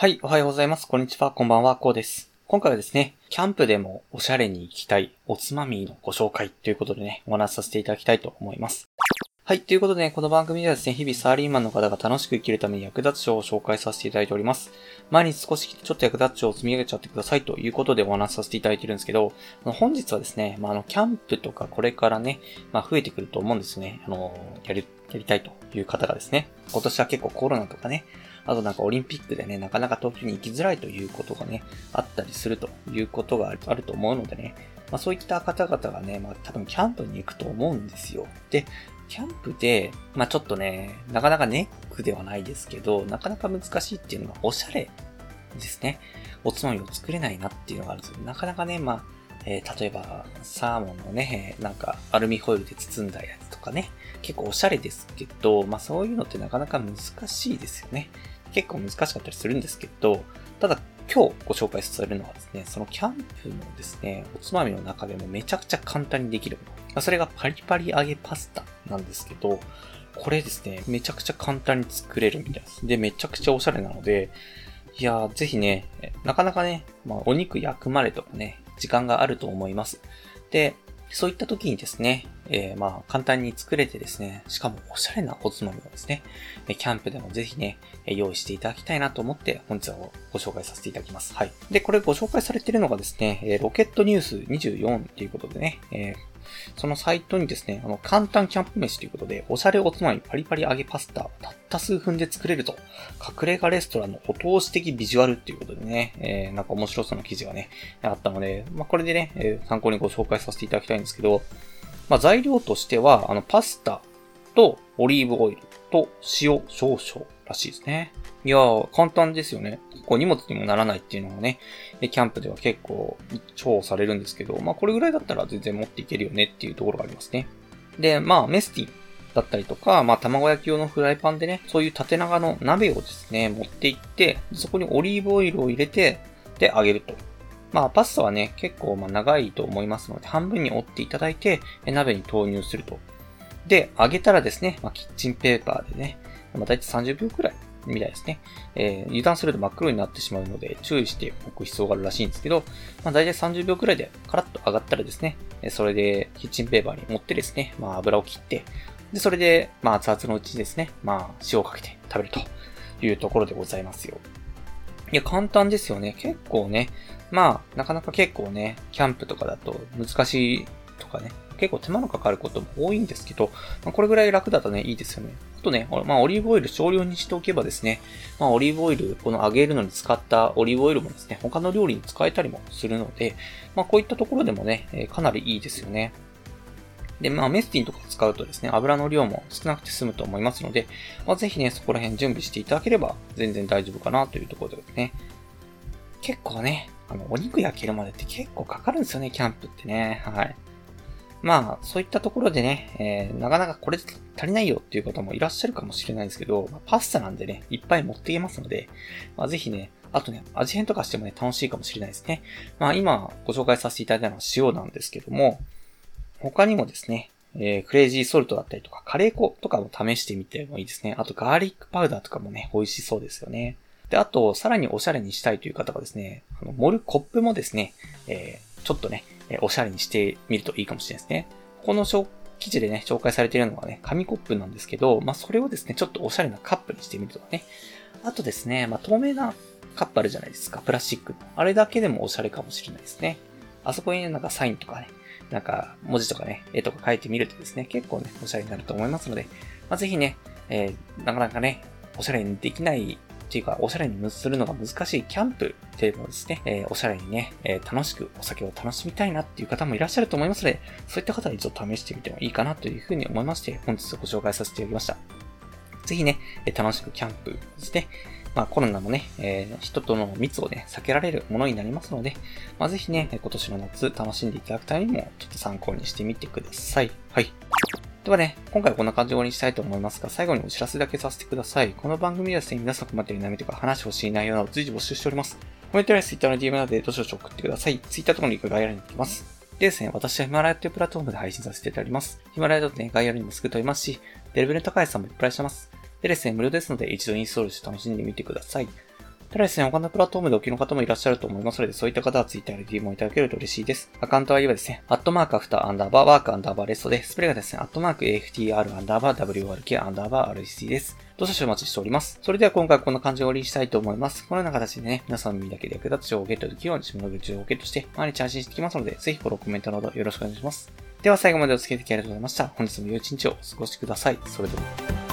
はい、おはようございます。こんにちは、こんばんは、こうです。今回はですね、キャンプでもおしゃれに行きたいおつまみのご紹介ということでね、お話しさせていただきたいと思います。はい、ということでね、この番組ではですね、日々サラリーマンの方が楽しく生きるために役立つ書を紹介させていただいております。毎日少しちょっと役立つ書を積み上げちゃってくださいということでお話しさせていただいてるんですけど、本日はですね、まあ、あの、キャンプとかこれからね、まあ、増えてくると思うんですね。あの、やり、やりたいという方がですね、今年は結構コロナとかね、あとなんかオリンピックでね、なかなか東京に行きづらいということがね、あったりするということがあると思うのでね、まあそういった方々がね、まあ多分キャンプに行くと思うんですよ。で、キャンプで、まあちょっとね、なかなかネックではないですけど、なかなか難しいっていうのはおしゃれですね。おつまみを作れないなっていうのがあるんですよ。なかなかね、まあ、えー、例えば、サーモンのね、なんか、アルミホイルで包んだやつとかね、結構おしゃれですけど、まあそういうのってなかなか難しいですよね。結構難しかったりするんですけど、ただ今日ご紹介されるのはですね、そのキャンプのですね、おつまみの中でもめちゃくちゃ簡単にできるもの。それがパリパリ揚げパスタなんですけど、これですね、めちゃくちゃ簡単に作れるみたいです。で、めちゃくちゃおしゃれなので、いやー、ぜひね、なかなかね、まあ、お肉焼くまでとかね、時間があると思います。で、そういった時にですね、えー、まあ、簡単に作れてですね、しかもおしゃれなおつまみをですね、キャンプでもぜひね、用意していただきたいなと思って、本日はご紹介させていただきます。はい。で、これご紹介されているのがですね、ロケットニュース24ということでね、えーそのサイトにですね、あの、簡単キャンプ飯ということで、おしゃれおつまみパリパリ揚げパスタ、たった数分で作れると、隠れ家レストランのお通し的ビジュアルっていうことでね、えー、なんか面白そうな記事がね、あったので、まあ、これでね、えー、参考にご紹介させていただきたいんですけど、まあ、材料としては、あの、パスタとオリーブオイルと塩少々。らしいですね。いやー、簡単ですよね。結構荷物にもならないっていうのがね、キャンプでは結構重宝されるんですけど、まあこれぐらいだったら全然持っていけるよねっていうところがありますね。で、まあメスティンだったりとか、まあ卵焼き用のフライパンでね、そういう縦長の鍋をですね、持っていって、そこにオリーブオイルを入れて、で揚げると。まあパスタはね、結構まあ長いと思いますので、半分に折っていただいて、鍋に投入すると。で、揚げたらですね、まあ、キッチンペーパーでね、まあ、大体30秒くらいみたいですね。えー、油断すると真っ黒になってしまうので注意しておく必要があるらしいんですけど、まあ、大体30秒くらいでカラッと揚がったらですね、それでキッチンペーパーに持ってですね、まあ油を切って、で、それで、まあ熱々のうちにですね、まあ塩をかけて食べるというところでございますよ。いや、簡単ですよね。結構ね、まあ、なかなか結構ね、キャンプとかだと難しいとかね、結構手間のかかることも多いんですけど、まあ、これぐらい楽だとね、いいですよね。あとね、まあ、オリーブオイル少量にしておけばですね、まあ、オリーブオイル、この揚げるのに使ったオリーブオイルもですね、他の料理に使えたりもするので、まあ、こういったところでもね、え、かなりいいですよね。で、まあ、メスティンとか使うとですね、油の量も少なくて済むと思いますので、まあ、ぜひね、そこら辺準備していただければ全然大丈夫かなというところですね。結構ね、あの、お肉焼けるまでって結構かかるんですよね、キャンプってね。はい。まあ、そういったところでね、えー、なかなかこれ足りないよっていう方もいらっしゃるかもしれないんですけど、まあ、パスタなんでね、いっぱい持っていけますので、まあ、ぜひね、あとね、味変とかしてもね、楽しいかもしれないですね。まあ、今ご紹介させていただいたのは塩なんですけども、他にもですね、えー、クレイジーソルトだったりとか、カレー粉とかも試してみてもいいですね。あと、ガーリックパウダーとかもね、美味しそうですよね。で、あと、さらにおしゃれにしたいという方がですね、あの盛るコップもですね、えー、ちょっとね、えおしゃれにしてみるといいかもしれないですね。この記事でね、紹介されているのはね、紙コップなんですけど、まあ、それをですね、ちょっとおしゃれなカップにしてみるとかね。あとですね、まあ、透明なカップあるじゃないですか、プラスチック。あれだけでもおしゃれかもしれないですね。あそこにね、なんかサインとかね、なんか文字とかね、絵とか書いてみるとですね、結構ね、おしゃれになると思いますので、まあ、ぜひね、えー、なかなかね、おしゃれにできないっていうか、おしゃれにするのが難しいキャンプっていうのをですね、えー、おしゃれにね、えー、楽しくお酒を楽しみたいなっていう方もいらっしゃると思いますので、そういった方にちょっと試してみてもいいかなというふうに思いまして、本日ご紹介させていただきました。ぜひね、え楽しくキャンプですね、まあコロナもね、えー、人との密をね、避けられるものになりますので、まあぜひね、今年の夏楽しんでいただくためにも、ちょっと参考にしてみてください。はい。ではね、今回はこんな感じで終わりにしたいと思いますが、最後にお知らせだけさせてください。この番組はですね、皆さん困っている悩みとか話してほしい内容など随時募集しております。コメントや Twitter の DM などでどしどし送ってください。Twitter とかのリンク概要欄に行きます。でですね、私はヒマラヤというプラットフォームで配信させていただきます。ヒマラヤだとね、概要欄にもすぐ飛びますし、レベルの高いさんもいっぱいしてます。でですね、無料ですので一度インストールして楽しんでみてください。ただですね、他のプラットフォームでお聞きの方もいらっしゃると思いますので、そういった方は Twitter で DM をいただけると嬉しいです。アカウントは言えばですね、アットマークアフターアンダーバーワークアンダーバーレストで、スペルがですね、アットマーク AFTR アンダーバー WRK アンダーバー RC です。どしどしお待ちしております。それでは今回こんな感じで終わりにしたいと思います。このような形でね、皆さんの耳だけで役立つ情報をゲットできるように自分の情報をゲットして、毎日配信していきますので、ぜひフォロー、コメントなどよろしくお願いします。では最後までお付き合いいただきありがとうございました。本日も良い一日をお過ごしください。それでは。